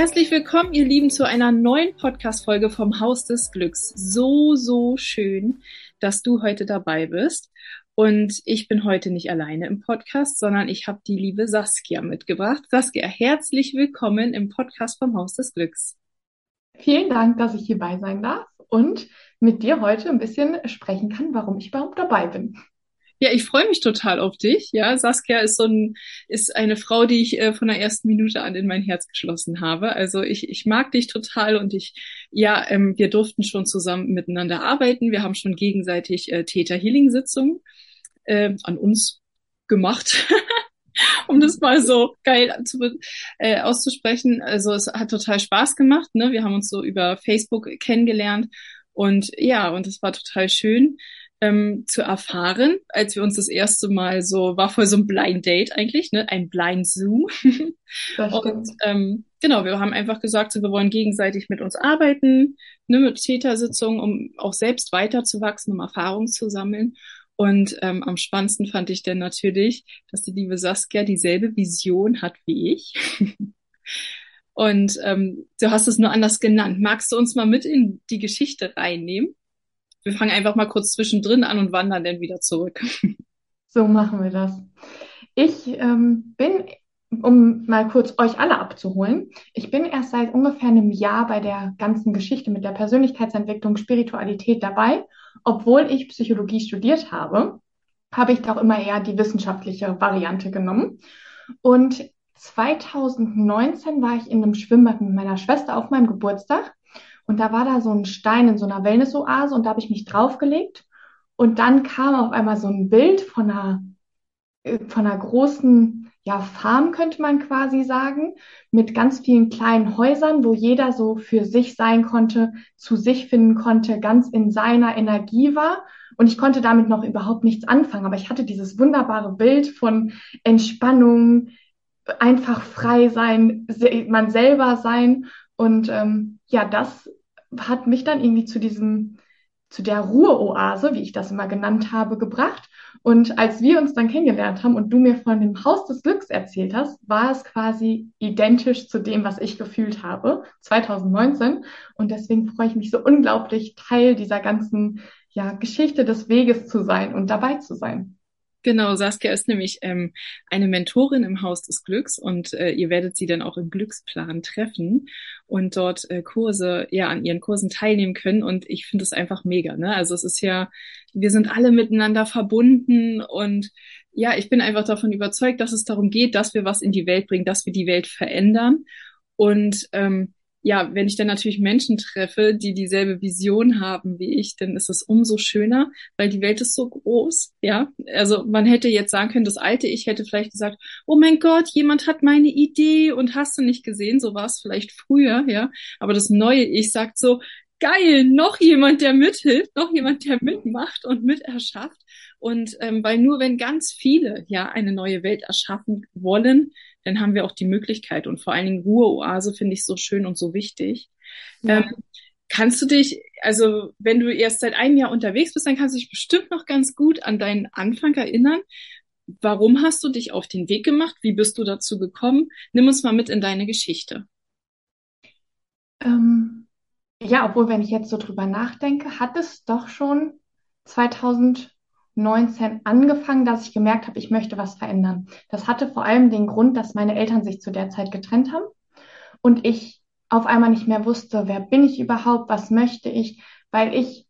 Herzlich willkommen, ihr Lieben, zu einer neuen Podcast-Folge vom Haus des Glücks. So, so schön, dass du heute dabei bist. Und ich bin heute nicht alleine im Podcast, sondern ich habe die liebe Saskia mitgebracht. Saskia, herzlich willkommen im Podcast vom Haus des Glücks. Vielen Dank, dass ich hierbei sein darf und mit dir heute ein bisschen sprechen kann, warum ich überhaupt dabei bin. Ja, ich freue mich total auf dich. Ja, Saskia ist so ein, ist eine Frau, die ich äh, von der ersten Minute an in mein Herz geschlossen habe. Also ich, ich mag dich total und ich, ja, ähm, wir durften schon zusammen miteinander arbeiten. Wir haben schon gegenseitig äh, Täter Healing Sitzungen äh, an uns gemacht. um das mal so geil zu, äh, auszusprechen. Also es hat total Spaß gemacht. Ne? Wir haben uns so über Facebook kennengelernt und ja, und es war total schön ähm, zu erfahren, als wir uns das erste Mal so, war voll so ein Blind Date eigentlich, ne? Ein Blind Zoom. und ähm, genau, wir haben einfach gesagt, so, wir wollen gegenseitig mit uns arbeiten, ne, mit Tätersitzungen, um auch selbst weiterzuwachsen, um Erfahrung zu sammeln. Und ähm, am spannendsten fand ich dann natürlich, dass die liebe Saskia dieselbe Vision hat wie ich. Und ähm, du hast es nur anders genannt. Magst du uns mal mit in die Geschichte reinnehmen? Wir fangen einfach mal kurz zwischendrin an und wandern dann wieder zurück. So machen wir das. Ich ähm, bin, um mal kurz euch alle abzuholen, ich bin erst seit ungefähr einem Jahr bei der ganzen Geschichte mit der Persönlichkeitsentwicklung, Spiritualität dabei obwohl ich Psychologie studiert habe, habe ich doch immer eher die wissenschaftliche Variante genommen. Und 2019 war ich in einem Schwimmbad mit meiner Schwester auf meinem Geburtstag. Und da war da so ein Stein in so einer Wellnessoase und da habe ich mich draufgelegt. Und dann kam auf einmal so ein Bild von einer, äh, von einer großen ja, Farm könnte man quasi sagen, mit ganz vielen kleinen Häusern, wo jeder so für sich sein konnte, zu sich finden konnte, ganz in seiner Energie war. Und ich konnte damit noch überhaupt nichts anfangen, aber ich hatte dieses wunderbare Bild von Entspannung, einfach frei sein, man selber sein. Und ähm, ja, das hat mich dann irgendwie zu diesem, zu der Ruheoase, wie ich das immer genannt habe, gebracht. Und als wir uns dann kennengelernt haben und du mir von dem Haus des Glücks erzählt hast, war es quasi identisch zu dem, was ich gefühlt habe, 2019. Und deswegen freue ich mich so unglaublich, Teil dieser ganzen ja, Geschichte des Weges zu sein und dabei zu sein. Genau, Saskia ist nämlich ähm, eine Mentorin im Haus des Glücks und äh, ihr werdet sie dann auch im Glücksplan treffen und dort äh, Kurse, ja, an ihren Kursen teilnehmen können. Und ich finde es einfach mega, ne? Also es ist ja, wir sind alle miteinander verbunden und ja, ich bin einfach davon überzeugt, dass es darum geht, dass wir was in die Welt bringen, dass wir die Welt verändern. Und ähm, ja, wenn ich dann natürlich Menschen treffe, die dieselbe Vision haben wie ich, dann ist es umso schöner, weil die Welt ist so groß, ja. Also man hätte jetzt sagen können, das alte Ich hätte vielleicht gesagt, oh mein Gott, jemand hat meine Idee und hast du nicht gesehen, so war es vielleicht früher, ja. Aber das neue Ich sagt so, geil, noch jemand, der mithilft, noch jemand, der mitmacht und miterschafft. Und ähm, weil nur wenn ganz viele ja eine neue Welt erschaffen wollen, dann haben wir auch die Möglichkeit. Und vor allen Dingen Ruheoase finde ich so schön und so wichtig. Ja. Ähm, kannst du dich, also wenn du erst seit einem Jahr unterwegs bist, dann kannst du dich bestimmt noch ganz gut an deinen Anfang erinnern. Warum hast du dich auf den Weg gemacht? Wie bist du dazu gekommen? Nimm uns mal mit in deine Geschichte. Ähm, ja, obwohl, wenn ich jetzt so drüber nachdenke, hat es doch schon 2000 19 angefangen, dass ich gemerkt habe, ich möchte was verändern. Das hatte vor allem den Grund, dass meine Eltern sich zu der Zeit getrennt haben und ich auf einmal nicht mehr wusste, wer bin ich überhaupt, was möchte ich, weil ich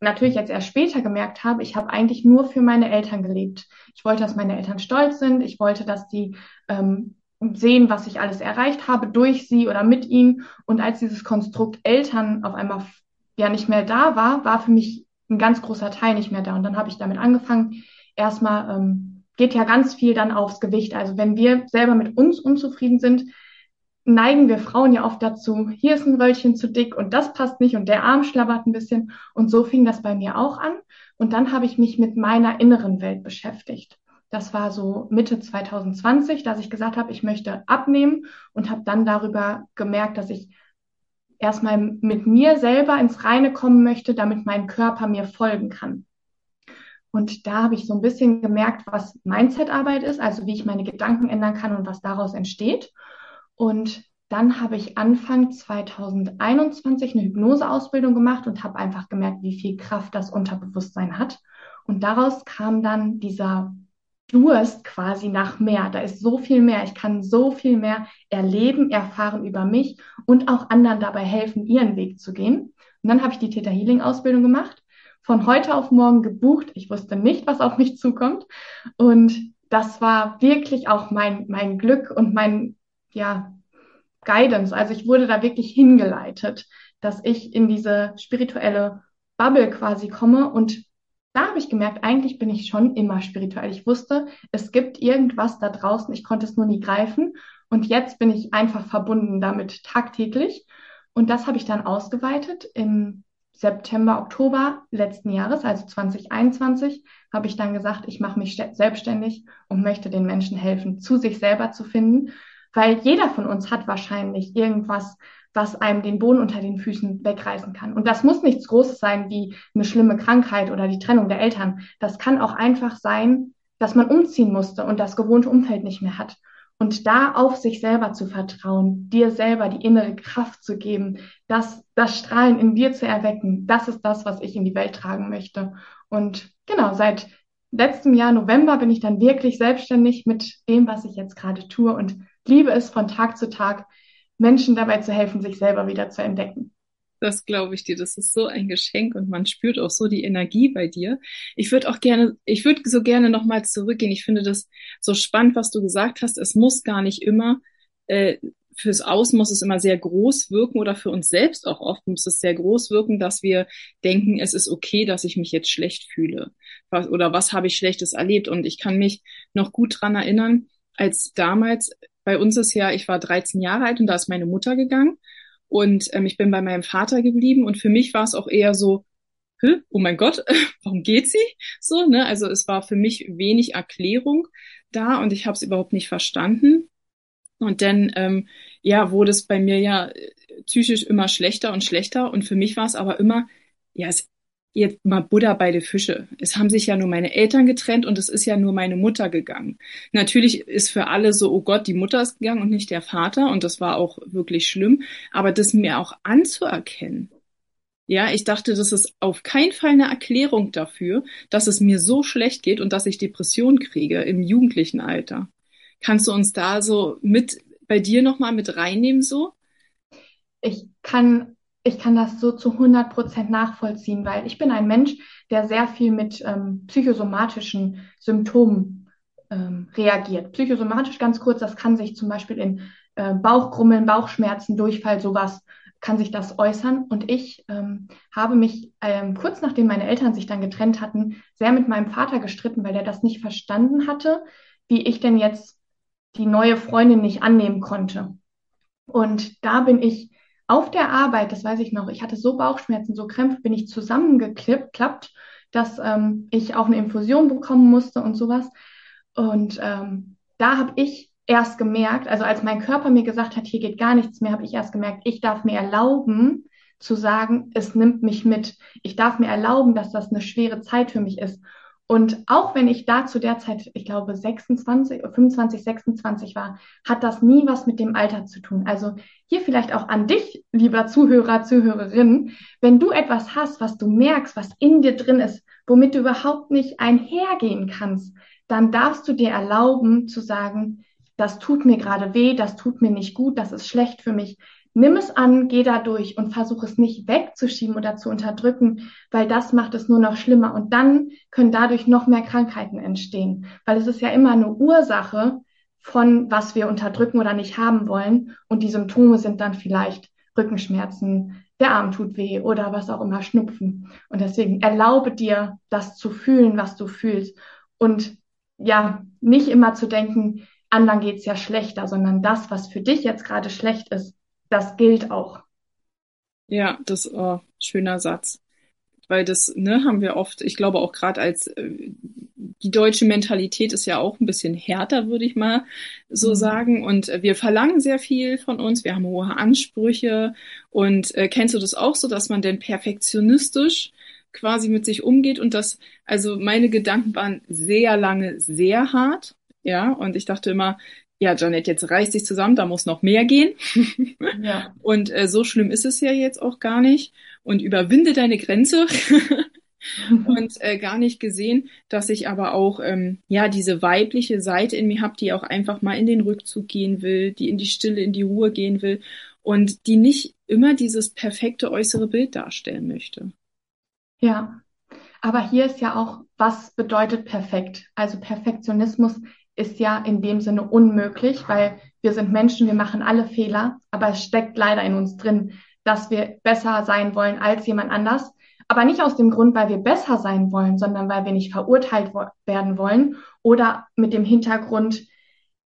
natürlich jetzt erst später gemerkt habe, ich habe eigentlich nur für meine Eltern gelebt. Ich wollte, dass meine Eltern stolz sind, ich wollte, dass die ähm, sehen, was ich alles erreicht habe durch sie oder mit ihnen. Und als dieses Konstrukt Eltern auf einmal ja nicht mehr da war, war für mich ein ganz großer Teil nicht mehr da. Und dann habe ich damit angefangen. Erstmal ähm, geht ja ganz viel dann aufs Gewicht. Also wenn wir selber mit uns unzufrieden sind, neigen wir Frauen ja oft dazu, hier ist ein Röllchen zu dick und das passt nicht und der Arm schlabbert ein bisschen. Und so fing das bei mir auch an. Und dann habe ich mich mit meiner inneren Welt beschäftigt. Das war so Mitte 2020, dass ich gesagt habe, ich möchte abnehmen und habe dann darüber gemerkt, dass ich erstmal mit mir selber ins Reine kommen möchte, damit mein Körper mir folgen kann. Und da habe ich so ein bisschen gemerkt, was Mindset-Arbeit ist, also wie ich meine Gedanken ändern kann und was daraus entsteht. Und dann habe ich Anfang 2021 eine Hypnoseausbildung gemacht und habe einfach gemerkt, wie viel Kraft das Unterbewusstsein hat. Und daraus kam dann dieser Durst quasi nach mehr. Da ist so viel mehr. Ich kann so viel mehr erleben, erfahren über mich und auch anderen dabei helfen, ihren Weg zu gehen. Und dann habe ich die Theta Healing Ausbildung gemacht, von heute auf morgen gebucht. Ich wusste nicht, was auf mich zukommt. Und das war wirklich auch mein, mein Glück und mein, ja, Guidance. Also ich wurde da wirklich hingeleitet, dass ich in diese spirituelle Bubble quasi komme und da habe ich gemerkt, eigentlich bin ich schon immer spirituell. Ich wusste, es gibt irgendwas da draußen, ich konnte es nur nie greifen. Und jetzt bin ich einfach verbunden damit tagtäglich. Und das habe ich dann ausgeweitet. Im September, Oktober letzten Jahres, also 2021, habe ich dann gesagt, ich mache mich selbstständig und möchte den Menschen helfen, zu sich selber zu finden. Weil jeder von uns hat wahrscheinlich irgendwas, was einem den Boden unter den Füßen wegreißen kann. Und das muss nichts Großes sein wie eine schlimme Krankheit oder die Trennung der Eltern. Das kann auch einfach sein, dass man umziehen musste und das gewohnte Umfeld nicht mehr hat. Und da auf sich selber zu vertrauen, dir selber die innere Kraft zu geben, das, das Strahlen in dir zu erwecken, das ist das, was ich in die Welt tragen möchte. Und genau, seit letztem Jahr November bin ich dann wirklich selbstständig mit dem, was ich jetzt gerade tue und liebe es von Tag zu Tag, Menschen dabei zu helfen, sich selber wieder zu entdecken. Das glaube ich dir. Das ist so ein Geschenk und man spürt auch so die Energie bei dir. Ich würde auch gerne, ich würde so gerne nochmal zurückgehen. Ich finde das so spannend, was du gesagt hast. Es muss gar nicht immer, äh, fürs Außen muss es immer sehr groß wirken oder für uns selbst auch oft muss es sehr groß wirken, dass wir denken, es ist okay, dass ich mich jetzt schlecht fühle. Was, oder was habe ich Schlechtes erlebt? Und ich kann mich noch gut dran erinnern, als damals bei uns ist ja, ich war 13 Jahre alt und da ist meine Mutter gegangen und ähm, ich bin bei meinem Vater geblieben und für mich war es auch eher so, oh mein Gott, warum geht sie? So, ne? Also es war für mich wenig Erklärung da und ich habe es überhaupt nicht verstanden. Und dann, ähm, ja, wurde es bei mir ja äh, psychisch immer schlechter und schlechter und für mich war es aber immer, ja, es jetzt mal Buddha bei den Fische. Es haben sich ja nur meine Eltern getrennt und es ist ja nur meine Mutter gegangen. Natürlich ist für alle so, oh Gott, die Mutter ist gegangen und nicht der Vater und das war auch wirklich schlimm. Aber das mir auch anzuerkennen. Ja, ich dachte, das ist auf keinen Fall eine Erklärung dafür, dass es mir so schlecht geht und dass ich Depression kriege im jugendlichen Alter. Kannst du uns da so mit bei dir nochmal mit reinnehmen so? Ich kann ich kann das so zu 100 Prozent nachvollziehen, weil ich bin ein Mensch, der sehr viel mit ähm, psychosomatischen Symptomen ähm, reagiert. Psychosomatisch ganz kurz, das kann sich zum Beispiel in äh, Bauchkrummeln, Bauchschmerzen, Durchfall, sowas kann sich das äußern. Und ich ähm, habe mich ähm, kurz nachdem meine Eltern sich dann getrennt hatten, sehr mit meinem Vater gestritten, weil er das nicht verstanden hatte, wie ich denn jetzt die neue Freundin nicht annehmen konnte. Und da bin ich auf der Arbeit, das weiß ich noch, ich hatte so Bauchschmerzen, so Krämpfe, bin ich zusammengeklappt, dass ähm, ich auch eine Infusion bekommen musste und sowas. Und ähm, da habe ich erst gemerkt, also als mein Körper mir gesagt hat, hier geht gar nichts mehr, habe ich erst gemerkt, ich darf mir erlauben zu sagen, es nimmt mich mit. Ich darf mir erlauben, dass das eine schwere Zeit für mich ist. Und auch wenn ich da zu der Zeit, ich glaube 26, 25, 26 war, hat das nie was mit dem Alter zu tun. Also hier vielleicht auch an dich, lieber Zuhörer, Zuhörerin, wenn du etwas hast, was du merkst, was in dir drin ist, womit du überhaupt nicht einhergehen kannst, dann darfst du dir erlauben zu sagen, das tut mir gerade weh, das tut mir nicht gut, das ist schlecht für mich nimm es an, geh da durch und versuch es nicht wegzuschieben oder zu unterdrücken, weil das macht es nur noch schlimmer. Und dann können dadurch noch mehr Krankheiten entstehen, weil es ist ja immer eine Ursache von was wir unterdrücken oder nicht haben wollen. Und die Symptome sind dann vielleicht Rückenschmerzen, der Arm tut weh oder was auch immer, Schnupfen. Und deswegen erlaube dir, das zu fühlen, was du fühlst. Und ja, nicht immer zu denken, anderen geht's ja schlechter, sondern das, was für dich jetzt gerade schlecht ist, das gilt auch. Ja, das ist oh, schöner Satz. Weil das, ne, haben wir oft, ich glaube auch gerade als äh, die deutsche Mentalität ist ja auch ein bisschen härter, würde ich mal so mhm. sagen. Und äh, wir verlangen sehr viel von uns. Wir haben hohe Ansprüche. Und äh, kennst du das auch so, dass man denn perfektionistisch quasi mit sich umgeht und das, also meine Gedanken waren sehr lange sehr hart, ja, und ich dachte immer, ja, Janet, jetzt reißt dich zusammen, da muss noch mehr gehen. Ja. Und äh, so schlimm ist es ja jetzt auch gar nicht. Und überwinde deine Grenze. und äh, gar nicht gesehen, dass ich aber auch ähm, ja diese weibliche Seite in mir habe, die auch einfach mal in den Rückzug gehen will, die in die Stille, in die Ruhe gehen will und die nicht immer dieses perfekte äußere Bild darstellen möchte. Ja, aber hier ist ja auch, was bedeutet perfekt? Also Perfektionismus ist ja in dem Sinne unmöglich, weil wir sind Menschen, wir machen alle Fehler, aber es steckt leider in uns drin, dass wir besser sein wollen als jemand anders. Aber nicht aus dem Grund, weil wir besser sein wollen, sondern weil wir nicht verurteilt werden wollen oder mit dem Hintergrund,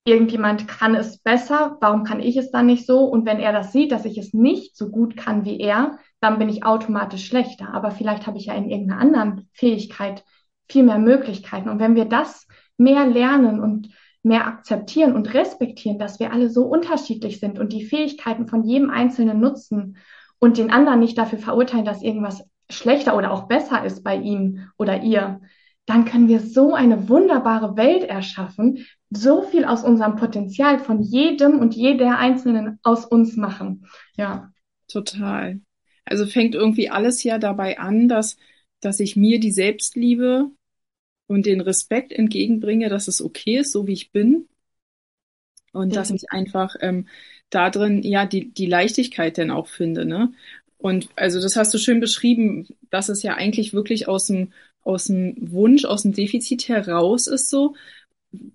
irgendjemand kann es besser, warum kann ich es dann nicht so? Und wenn er das sieht, dass ich es nicht so gut kann wie er, dann bin ich automatisch schlechter. Aber vielleicht habe ich ja in irgendeiner anderen Fähigkeit viel mehr Möglichkeiten. Und wenn wir das mehr lernen und mehr akzeptieren und respektieren, dass wir alle so unterschiedlich sind und die Fähigkeiten von jedem Einzelnen nutzen und den anderen nicht dafür verurteilen, dass irgendwas schlechter oder auch besser ist bei ihm oder ihr, dann können wir so eine wunderbare Welt erschaffen, so viel aus unserem Potenzial von jedem und jeder Einzelnen aus uns machen. Ja. Total. Also fängt irgendwie alles ja dabei an, dass, dass ich mir die Selbstliebe und den Respekt entgegenbringe, dass es okay ist, so wie ich bin. Und ja. dass ich einfach ähm, da drin ja die, die Leichtigkeit denn auch finde, ne? Und also das hast du schön beschrieben, dass es ja eigentlich wirklich aus dem, aus dem Wunsch, aus dem Defizit heraus ist so,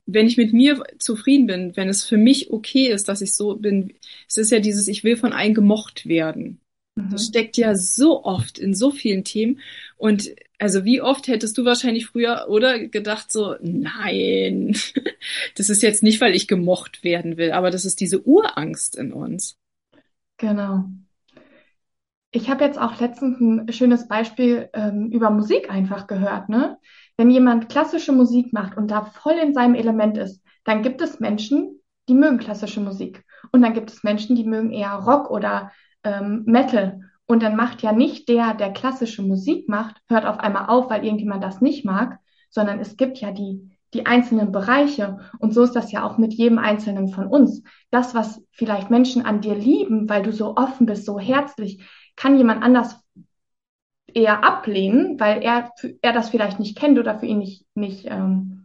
wenn ich mit mir zufrieden bin, wenn es für mich okay ist, dass ich so bin, es ist ja dieses, ich will von allen gemocht werden. Das mhm. steckt ja so oft in so vielen Themen. Und also wie oft hättest du wahrscheinlich früher oder gedacht so, nein, das ist jetzt nicht, weil ich gemocht werden will, aber das ist diese Urangst in uns. Genau. Ich habe jetzt auch letztens ein schönes Beispiel ähm, über Musik einfach gehört. Ne? Wenn jemand klassische Musik macht und da voll in seinem Element ist, dann gibt es Menschen, die mögen klassische Musik. Und dann gibt es Menschen, die mögen eher Rock oder ähm, Metal. Und dann macht ja nicht der, der klassische Musik macht, hört auf einmal auf, weil irgendjemand das nicht mag, sondern es gibt ja die, die einzelnen Bereiche. Und so ist das ja auch mit jedem Einzelnen von uns. Das, was vielleicht Menschen an dir lieben, weil du so offen bist, so herzlich, kann jemand anders eher ablehnen, weil er, er das vielleicht nicht kennt oder für ihn nicht, nicht ähm,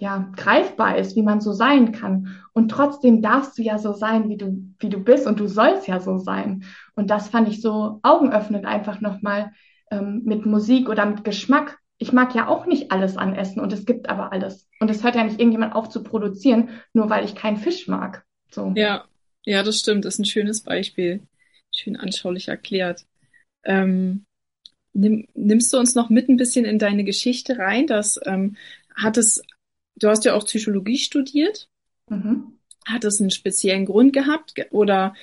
ja, greifbar ist, wie man so sein kann. Und trotzdem darfst du ja so sein, wie du, wie du bist und du sollst ja so sein. Und das fand ich so augenöffnend einfach nochmal ähm, mit Musik oder mit Geschmack. Ich mag ja auch nicht alles an Essen und es gibt aber alles. Und es hört ja nicht irgendjemand auf zu produzieren, nur weil ich keinen Fisch mag. So. Ja, ja, das stimmt. Das ist ein schönes Beispiel. Schön anschaulich erklärt. Ähm, nimm, nimmst du uns noch mit ein bisschen in deine Geschichte rein? Das ähm, hat es Du hast ja auch Psychologie studiert. Mhm. Hat es einen speziellen Grund gehabt oder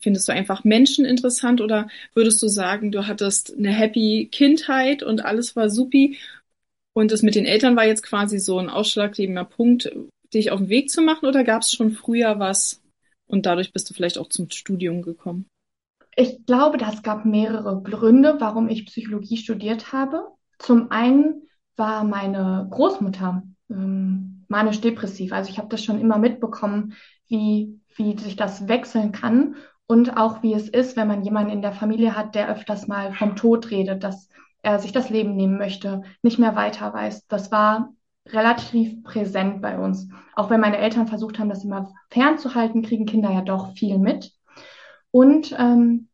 findest du einfach Menschen interessant oder würdest du sagen, du hattest eine happy Kindheit und alles war supi und das mit den Eltern war jetzt quasi so ein ausschlaggebender Punkt, dich auf den Weg zu machen oder gab es schon früher was und dadurch bist du vielleicht auch zum Studium gekommen? Ich glaube, das gab mehrere Gründe, warum ich Psychologie studiert habe. Zum einen war meine Großmutter ähm, manisch-depressiv. Also ich habe das schon immer mitbekommen, wie, wie sich das wechseln kann und auch wie es ist, wenn man jemanden in der Familie hat, der öfters mal vom Tod redet, dass er sich das Leben nehmen möchte, nicht mehr weiter weiß. Das war relativ präsent bei uns. Auch wenn meine Eltern versucht haben, das immer fernzuhalten, kriegen Kinder ja doch viel mit. Und ähm,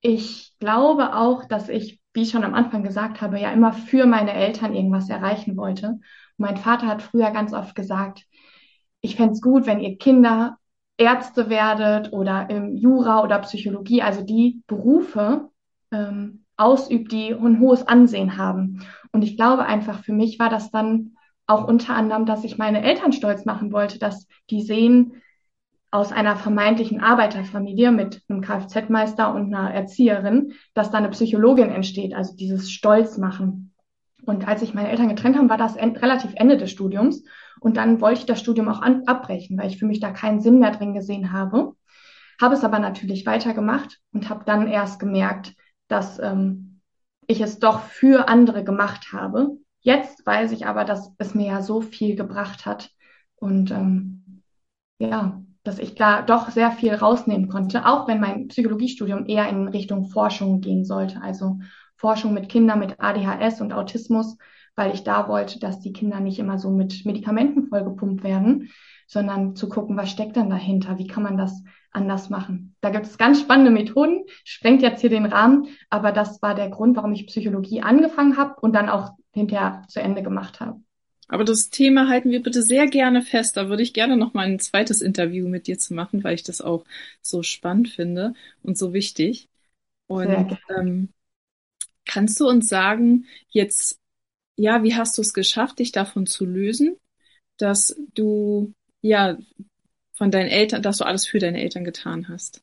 ich glaube auch, dass ich, wie ich schon am Anfang gesagt habe, ja immer für meine Eltern irgendwas erreichen wollte. Mein Vater hat früher ganz oft gesagt, ich fände es gut, wenn ihr Kinder Ärzte werdet oder im Jura oder Psychologie, also die Berufe ähm, ausübt, die ein hohes Ansehen haben. Und ich glaube einfach, für mich war das dann auch unter anderem, dass ich meine Eltern stolz machen wollte, dass die sehen, aus einer vermeintlichen Arbeiterfamilie mit einem Kfz-Meister und einer Erzieherin, dass da eine Psychologin entsteht, also dieses Stolz machen. Und als sich meine Eltern getrennt haben, war das en relativ Ende des Studiums. Und dann wollte ich das Studium auch abbrechen, weil ich für mich da keinen Sinn mehr drin gesehen habe. Habe es aber natürlich weitergemacht und habe dann erst gemerkt, dass ähm, ich es doch für andere gemacht habe. Jetzt weiß ich aber, dass es mir ja so viel gebracht hat. Und ähm, ja, dass ich da doch sehr viel rausnehmen konnte, auch wenn mein Psychologiestudium eher in Richtung Forschung gehen sollte, also Forschung mit Kindern mit ADHS und Autismus, weil ich da wollte, dass die Kinder nicht immer so mit Medikamenten vollgepumpt werden, sondern zu gucken, was steckt dann dahinter, wie kann man das anders machen. Da gibt es ganz spannende Methoden, sprengt jetzt hier den Rahmen, aber das war der Grund, warum ich Psychologie angefangen habe und dann auch hinterher zu Ende gemacht habe. Aber das Thema halten wir bitte sehr gerne fest. Da würde ich gerne noch mal ein zweites Interview mit dir zu machen, weil ich das auch so spannend finde und so wichtig. Und ähm, kannst du uns sagen, jetzt, ja, wie hast du es geschafft, dich davon zu lösen, dass du, ja, von deinen Eltern, dass du alles für deine Eltern getan hast?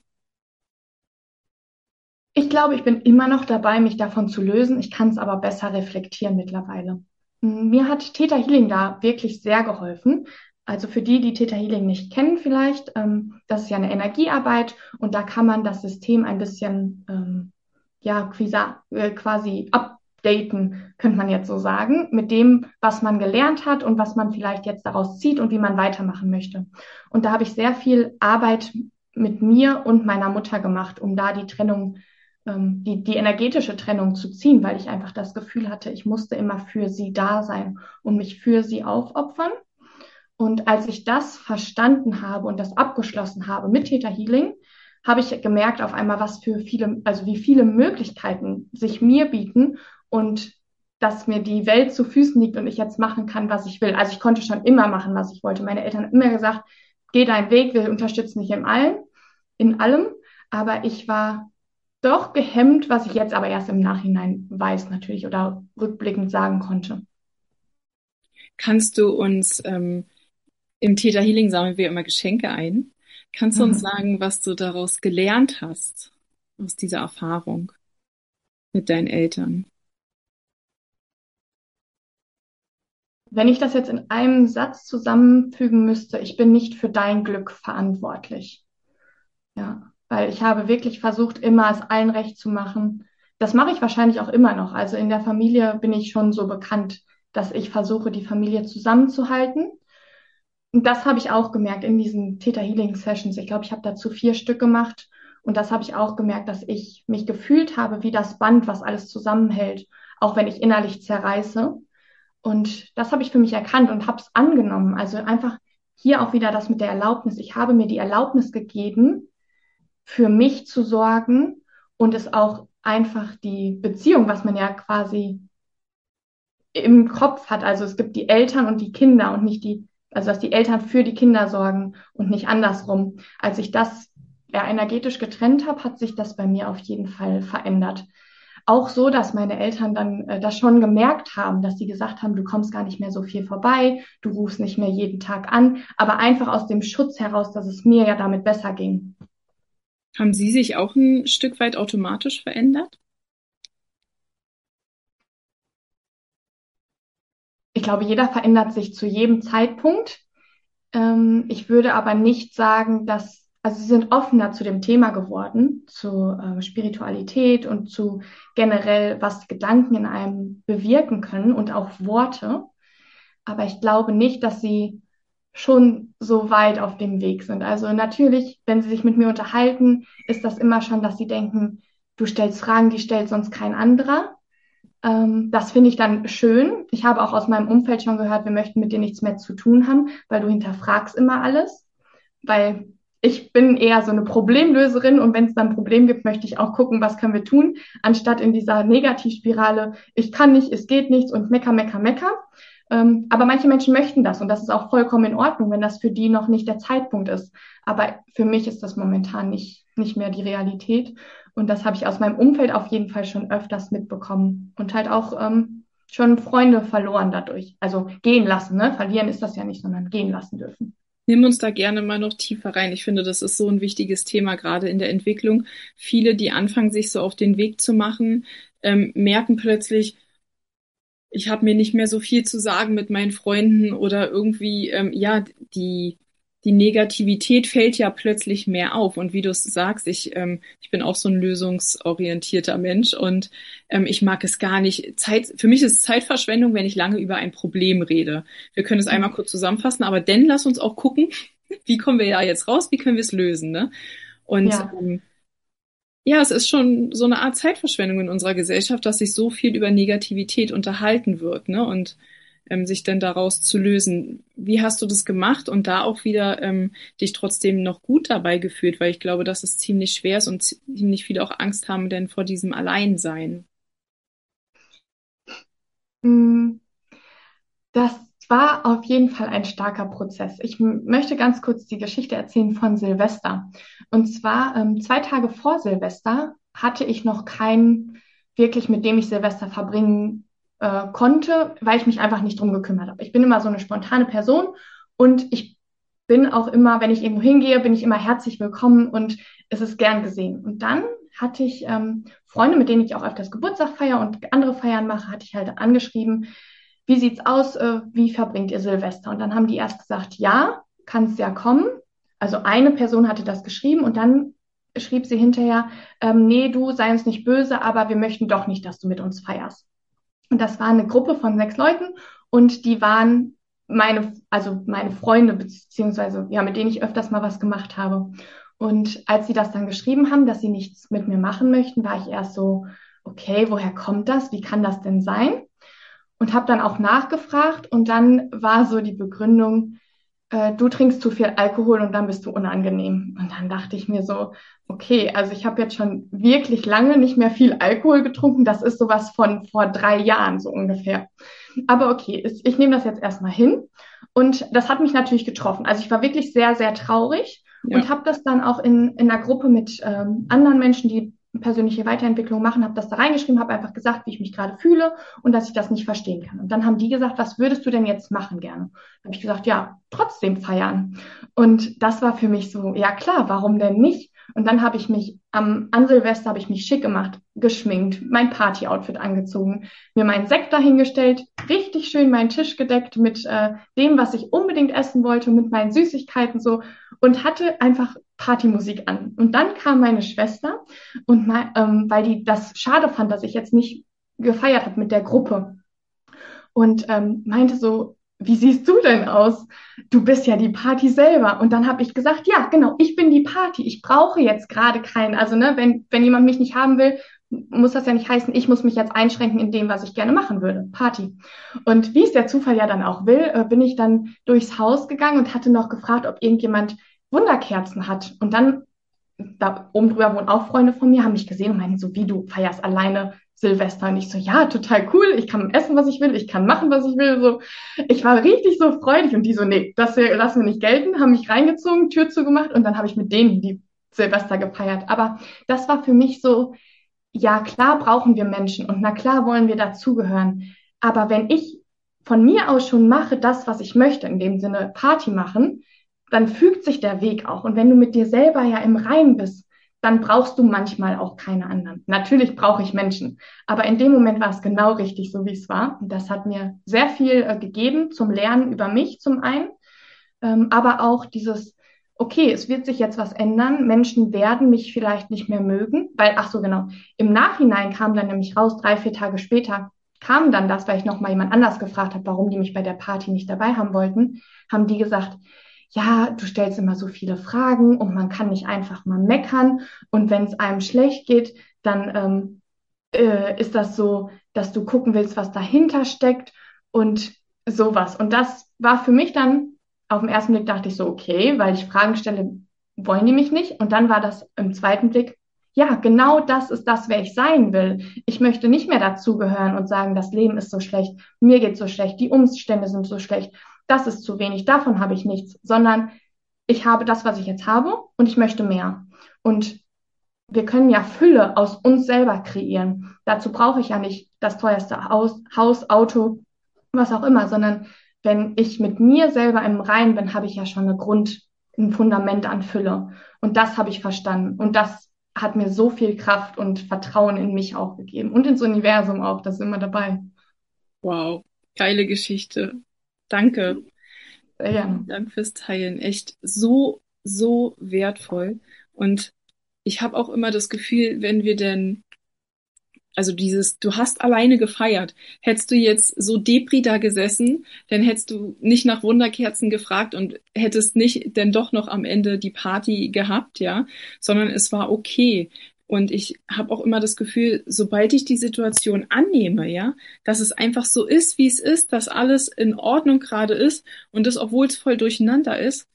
Ich glaube, ich bin immer noch dabei, mich davon zu lösen. Ich kann es aber besser reflektieren mittlerweile. Mir hat Theta Healing da wirklich sehr geholfen. Also für die, die Theta Healing nicht kennen vielleicht, ähm, das ist ja eine Energiearbeit und da kann man das System ein bisschen ähm, ja quasi, äh, quasi updaten, könnte man jetzt so sagen, mit dem, was man gelernt hat und was man vielleicht jetzt daraus zieht und wie man weitermachen möchte. Und da habe ich sehr viel Arbeit mit mir und meiner Mutter gemacht, um da die Trennung ähm, die, die energetische Trennung zu ziehen, weil ich einfach das Gefühl hatte, ich musste immer für sie da sein und mich für sie aufopfern. Und als ich das verstanden habe und das abgeschlossen habe mit Theta Healing, habe ich gemerkt auf einmal, was für viele, also wie viele Möglichkeiten sich mir bieten und dass mir die Welt zu Füßen liegt und ich jetzt machen kann, was ich will. Also ich konnte schon immer machen, was ich wollte. Meine Eltern haben immer gesagt, geh deinen Weg, wir unterstützen dich in allem, in allem. Aber ich war doch gehemmt, was ich jetzt aber erst im Nachhinein weiß natürlich oder rückblickend sagen konnte. Kannst du uns ähm, im Theta Healing sammeln wir immer Geschenke ein? Kannst du mhm. uns sagen, was du daraus gelernt hast aus dieser Erfahrung mit deinen Eltern? Wenn ich das jetzt in einem Satz zusammenfügen müsste, ich bin nicht für dein Glück verantwortlich. Ja, weil ich habe wirklich versucht, immer es allen recht zu machen. Das mache ich wahrscheinlich auch immer noch. Also in der Familie bin ich schon so bekannt, dass ich versuche, die Familie zusammenzuhalten. Und das habe ich auch gemerkt in diesen Theta Healing Sessions. Ich glaube, ich habe dazu vier Stück gemacht. Und das habe ich auch gemerkt, dass ich mich gefühlt habe wie das Band, was alles zusammenhält, auch wenn ich innerlich zerreiße. Und das habe ich für mich erkannt und habe es angenommen. Also einfach hier auch wieder das mit der Erlaubnis. Ich habe mir die Erlaubnis gegeben, für mich zu sorgen und es auch einfach die Beziehung, was man ja quasi im Kopf hat. Also es gibt die Eltern und die Kinder und nicht die, also dass die Eltern für die Kinder sorgen und nicht andersrum. Als ich das ja, energetisch getrennt habe, hat sich das bei mir auf jeden Fall verändert. Auch so, dass meine Eltern dann äh, das schon gemerkt haben, dass sie gesagt haben, du kommst gar nicht mehr so viel vorbei, du rufst nicht mehr jeden Tag an, aber einfach aus dem Schutz heraus, dass es mir ja damit besser ging. Haben Sie sich auch ein Stück weit automatisch verändert? Ich glaube, jeder verändert sich zu jedem Zeitpunkt. Ähm, ich würde aber nicht sagen, dass, also sie sind offener zu dem Thema geworden, zu äh, Spiritualität und zu generell, was Gedanken in einem bewirken können und auch Worte. Aber ich glaube nicht, dass sie schon so weit auf dem Weg sind. Also natürlich, wenn sie sich mit mir unterhalten, ist das immer schon, dass sie denken, du stellst Fragen, die stellt sonst kein anderer. Ähm, das finde ich dann schön. Ich habe auch aus meinem Umfeld schon gehört, wir möchten mit dir nichts mehr zu tun haben, weil du hinterfragst immer alles. Weil ich bin eher so eine Problemlöserin und wenn es dann ein Problem gibt, möchte ich auch gucken, was können wir tun, anstatt in dieser Negativspirale, ich kann nicht, es geht nichts und mecker, mecker, mecker Ähm, aber manche Menschen möchten das und das ist auch vollkommen in Ordnung, wenn das für die noch nicht der Zeitpunkt ist. Aber für mich ist das momentan nicht, nicht mehr die Realität. Und das habe ich aus meinem Umfeld auf jeden Fall schon öfters mitbekommen und halt auch ähm, schon Freunde verloren dadurch. Also gehen lassen, ne? Verlieren ist das ja nicht, sondern gehen lassen dürfen. Nimm uns da gerne mal noch tiefer rein. Ich finde, das ist so ein wichtiges Thema, gerade in der Entwicklung. Viele, die anfangen, sich so auf den Weg zu machen, ähm, merken plötzlich, ich habe mir nicht mehr so viel zu sagen mit meinen Freunden oder irgendwie, ähm, ja, die, die Negativität fällt ja plötzlich mehr auf. Und wie du es sagst, ich, ähm, ich bin auch so ein lösungsorientierter Mensch und ähm, ich mag es gar nicht. Zeit, für mich ist es Zeitverschwendung, wenn ich lange über ein Problem rede. Wir können es einmal kurz zusammenfassen, aber dann lass uns auch gucken, wie kommen wir ja jetzt raus, wie können wir es lösen, ne? Und ja. ähm, ja, es ist schon so eine Art Zeitverschwendung in unserer Gesellschaft, dass sich so viel über Negativität unterhalten wird, ne? Und ähm, sich dann daraus zu lösen. Wie hast du das gemacht und da auch wieder ähm, dich trotzdem noch gut dabei gefühlt? Weil ich glaube, dass es ziemlich schwer ist und ziemlich viele auch Angst haben denn vor diesem Alleinsein. Hm, das war auf jeden Fall ein starker Prozess. Ich möchte ganz kurz die Geschichte erzählen von Silvester. Und zwar ähm, zwei Tage vor Silvester hatte ich noch keinen wirklich, mit dem ich Silvester verbringen äh, konnte, weil ich mich einfach nicht drum gekümmert habe. Ich bin immer so eine spontane Person und ich bin auch immer, wenn ich irgendwo hingehe, bin ich immer herzlich willkommen und es ist gern gesehen. Und dann hatte ich ähm, Freunde, mit denen ich auch öfters Geburtstag feiere und andere Feiern mache, hatte ich halt angeschrieben, wie sieht's aus, äh, wie verbringt ihr Silvester? Und dann haben die erst gesagt, ja, kannst ja kommen. Also eine Person hatte das geschrieben und dann schrieb sie hinterher, ähm, nee, du sei uns nicht böse, aber wir möchten doch nicht, dass du mit uns feierst. Und das war eine Gruppe von sechs Leuten und die waren meine, also meine Freunde, beziehungsweise ja, mit denen ich öfters mal was gemacht habe. Und als sie das dann geschrieben haben, dass sie nichts mit mir machen möchten, war ich erst so, okay, woher kommt das? Wie kann das denn sein? Und habe dann auch nachgefragt und dann war so die Begründung, äh, du trinkst zu viel Alkohol und dann bist du unangenehm. Und dann dachte ich mir so, okay, also ich habe jetzt schon wirklich lange nicht mehr viel Alkohol getrunken. Das ist sowas von vor drei Jahren so ungefähr. Aber okay, ich nehme das jetzt erstmal hin. Und das hat mich natürlich getroffen. Also ich war wirklich sehr, sehr traurig ja. und habe das dann auch in, in einer Gruppe mit ähm, anderen Menschen, die persönliche Weiterentwicklung machen, habe das da reingeschrieben, habe einfach gesagt, wie ich mich gerade fühle und dass ich das nicht verstehen kann. Und dann haben die gesagt, was würdest du denn jetzt machen gerne? Habe ich gesagt, ja, trotzdem feiern. Und das war für mich so, ja klar, warum denn nicht? Und dann habe ich mich am an Silvester habe ich mich schick gemacht, geschminkt, mein Party-Outfit angezogen, mir meinen Sekt dahingestellt, richtig schön meinen Tisch gedeckt mit äh, dem, was ich unbedingt essen wollte, mit meinen Süßigkeiten so und hatte einfach Partymusik an. Und dann kam meine Schwester und mein, ähm, weil die das schade fand, dass ich jetzt nicht gefeiert habe mit der Gruppe und ähm, meinte so, wie siehst du denn aus? Du bist ja die Party selber. Und dann habe ich gesagt, ja, genau, ich bin die Party. Ich brauche jetzt gerade keinen. Also, ne, wenn, wenn jemand mich nicht haben will, muss das ja nicht heißen, ich muss mich jetzt einschränken in dem, was ich gerne machen würde. Party. Und wie es der Zufall ja dann auch will, äh, bin ich dann durchs Haus gegangen und hatte noch gefragt, ob irgendjemand Wunderkerzen hat. Und dann, da oben drüber wohnen auch Freunde von mir, haben mich gesehen und meinten so, wie du feierst alleine Silvester. Und ich so, ja, total cool. Ich kann essen, was ich will. Ich kann machen, was ich will. So, ich war richtig so freudig. Und die so, nee, das lassen wir nicht gelten. Haben mich reingezogen, Tür zugemacht. Und dann habe ich mit denen die Silvester gefeiert. Aber das war für mich so, ja, klar brauchen wir Menschen. Und na klar wollen wir dazugehören. Aber wenn ich von mir aus schon mache, das, was ich möchte, in dem Sinne Party machen, dann fügt sich der Weg auch. Und wenn du mit dir selber ja im Reinen bist, dann brauchst du manchmal auch keine anderen. Natürlich brauche ich Menschen, aber in dem Moment war es genau richtig, so wie es war. Und das hat mir sehr viel äh, gegeben zum Lernen über mich zum einen, ähm, aber auch dieses, okay, es wird sich jetzt was ändern, Menschen werden mich vielleicht nicht mehr mögen, weil, ach so genau, im Nachhinein kam dann nämlich raus, drei, vier Tage später, kam dann das, weil ich nochmal jemand anders gefragt habe, warum die mich bei der Party nicht dabei haben wollten, haben die gesagt, ja, du stellst immer so viele Fragen und man kann nicht einfach mal meckern. Und wenn es einem schlecht geht, dann ähm, äh, ist das so, dass du gucken willst, was dahinter steckt und sowas. Und das war für mich dann, auf den ersten Blick dachte ich so, okay, weil ich Fragen stelle, wollen die mich nicht? Und dann war das im zweiten Blick, ja, genau das ist das, wer ich sein will. Ich möchte nicht mehr dazugehören und sagen, das Leben ist so schlecht, mir geht so schlecht, die Umstände sind so schlecht, das ist zu wenig, davon habe ich nichts, sondern ich habe das, was ich jetzt habe und ich möchte mehr. Und wir können ja Fülle aus uns selber kreieren. Dazu brauche ich ja nicht das teuerste Haus, Haus, Auto, was auch immer, sondern wenn ich mit mir selber im Rein bin, habe ich ja schon eine Grund, ein Fundament an Fülle. Und das habe ich verstanden. Und das hat mir so viel Kraft und Vertrauen in mich auch gegeben und ins Universum auch. Das ist immer dabei. Wow, geile Geschichte. Danke. Sehr gerne. Danke fürs Teilen. Echt so, so wertvoll. Und ich habe auch immer das Gefühl, wenn wir denn also dieses, du hast alleine gefeiert. Hättest du jetzt so Depri da gesessen, dann hättest du nicht nach Wunderkerzen gefragt und hättest nicht denn doch noch am Ende die Party gehabt, ja, sondern es war okay. Und ich habe auch immer das Gefühl, sobald ich die Situation annehme, ja, dass es einfach so ist, wie es ist, dass alles in Ordnung gerade ist und das, obwohl es voll durcheinander ist,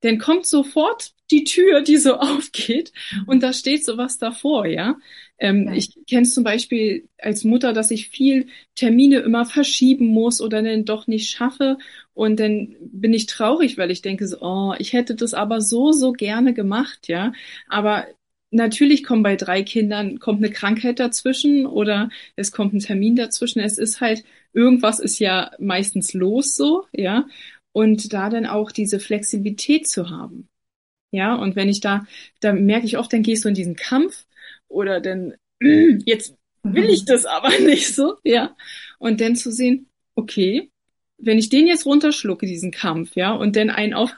dann kommt sofort die Tür, die so aufgeht und da steht sowas davor, ja. Ähm, ja. Ich kenne es zum Beispiel als Mutter, dass ich viel Termine immer verschieben muss oder dann doch nicht schaffe und dann bin ich traurig, weil ich denke so, oh, ich hätte das aber so, so gerne gemacht, ja. Aber natürlich kommt bei drei Kindern, kommt eine Krankheit dazwischen oder es kommt ein Termin dazwischen. Es ist halt, irgendwas ist ja meistens los so, ja und da dann auch diese Flexibilität zu haben. Ja, und wenn ich da, da merke ich oft, dann gehst du in diesen Kampf oder dann, jetzt will ich das aber nicht so, ja. Und dann zu sehen, okay, wenn ich den jetzt runterschlucke, diesen Kampf, ja, und dann einen auf,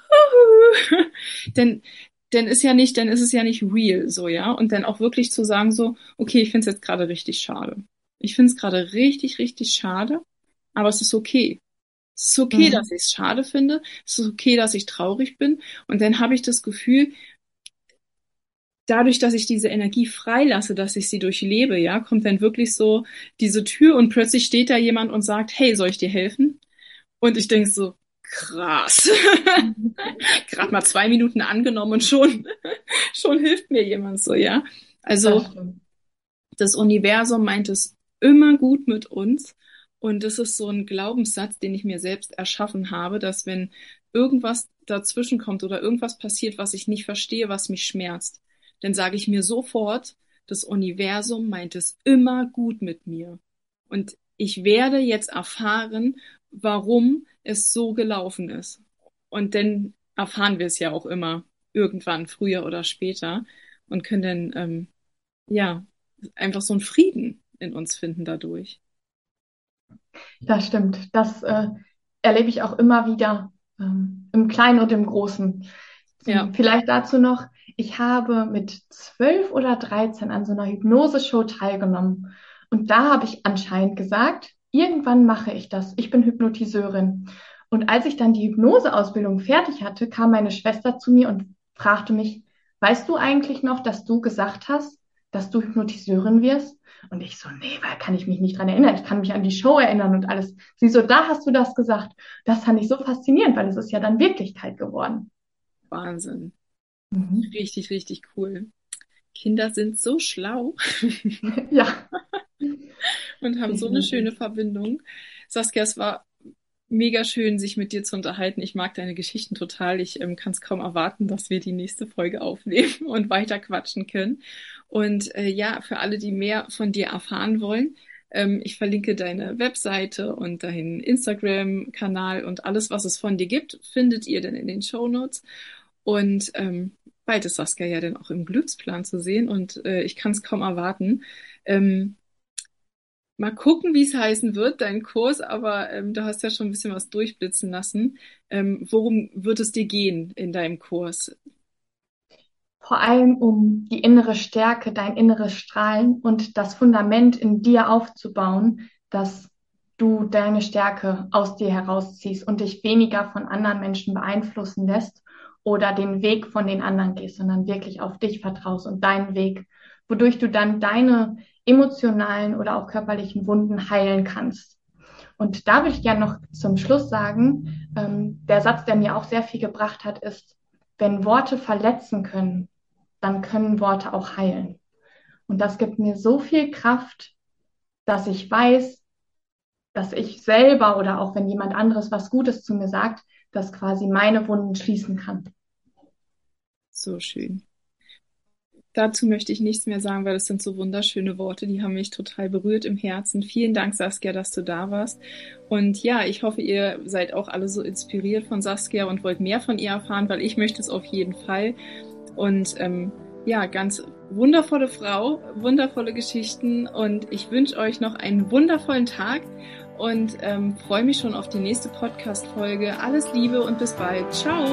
dann, dann ist ja nicht, dann ist es ja nicht real, so, ja. Und dann auch wirklich zu sagen, so, okay, ich finde es jetzt gerade richtig schade. Ich finde es gerade richtig, richtig schade, aber es ist okay. Es ist okay, mhm. dass ich es schade finde. Es ist okay, dass ich traurig bin. Und dann habe ich das Gefühl, dadurch, dass ich diese Energie freilasse, dass ich sie durchlebe, ja, kommt dann wirklich so diese Tür und plötzlich steht da jemand und sagt, hey, soll ich dir helfen? Und ich denke so, krass. Gerade mal zwei Minuten angenommen und schon, schon hilft mir jemand so, ja. Also, das Universum meint es immer gut mit uns. Und das ist so ein Glaubenssatz, den ich mir selbst erschaffen habe, dass wenn irgendwas dazwischen kommt oder irgendwas passiert, was ich nicht verstehe, was mich schmerzt, dann sage ich mir sofort, das Universum meint es immer gut mit mir. Und ich werde jetzt erfahren, warum es so gelaufen ist. Und dann erfahren wir es ja auch immer irgendwann, früher oder später, und können dann, ähm, ja, einfach so einen Frieden in uns finden dadurch. Das stimmt. Das äh, erlebe ich auch immer wieder ähm, im Kleinen und im Großen. Ja. Vielleicht dazu noch, ich habe mit zwölf oder dreizehn an so einer Hypnose-Show teilgenommen. Und da habe ich anscheinend gesagt, irgendwann mache ich das. Ich bin Hypnotiseurin. Und als ich dann die Hypnoseausbildung fertig hatte, kam meine Schwester zu mir und fragte mich, weißt du eigentlich noch, dass du gesagt hast, dass du Hypnotiseurin wirst? Und ich so, nee, weil kann ich mich nicht dran erinnern. Ich kann mich an die Show erinnern und alles. Sie so, da hast du das gesagt. Das fand ich so faszinierend, weil es ist ja dann Wirklichkeit geworden. Wahnsinn. Mhm. Richtig, richtig cool. Kinder sind so schlau. ja. und haben so eine schöne Verbindung. Saskia, es war mega schön, sich mit dir zu unterhalten. Ich mag deine Geschichten total. Ich ähm, kann es kaum erwarten, dass wir die nächste Folge aufnehmen und weiter quatschen können. Und äh, ja, für alle, die mehr von dir erfahren wollen, ähm, ich verlinke deine Webseite und deinen Instagram-Kanal und alles, was es von dir gibt, findet ihr dann in den Show Notes. Und ähm, bald ist Saskia ja dann auch im Glücksplan zu sehen und äh, ich kann es kaum erwarten. Ähm, Mal gucken, wie es heißen wird, dein Kurs, aber ähm, du hast ja schon ein bisschen was durchblitzen lassen. Ähm, worum wird es dir gehen in deinem Kurs? Vor allem um die innere Stärke, dein inneres Strahlen und das Fundament in dir aufzubauen, dass du deine Stärke aus dir herausziehst und dich weniger von anderen Menschen beeinflussen lässt oder den Weg von den anderen gehst, sondern wirklich auf dich vertraust und deinen Weg, wodurch du dann deine emotionalen oder auch körperlichen Wunden heilen kannst. Und da würde ich gerne noch zum Schluss sagen, ähm, der Satz, der mir auch sehr viel gebracht hat, ist, wenn Worte verletzen können, dann können Worte auch heilen. Und das gibt mir so viel Kraft, dass ich weiß, dass ich selber oder auch wenn jemand anderes was Gutes zu mir sagt, dass quasi meine Wunden schließen kann. So schön. Dazu möchte ich nichts mehr sagen, weil das sind so wunderschöne Worte, die haben mich total berührt im Herzen. Vielen Dank, Saskia, dass du da warst. Und ja, ich hoffe, ihr seid auch alle so inspiriert von Saskia und wollt mehr von ihr erfahren, weil ich möchte es auf jeden Fall. Und ähm, ja, ganz wundervolle Frau, wundervolle Geschichten und ich wünsche euch noch einen wundervollen Tag und ähm, freue mich schon auf die nächste Podcast-Folge. Alles Liebe und bis bald. Ciao!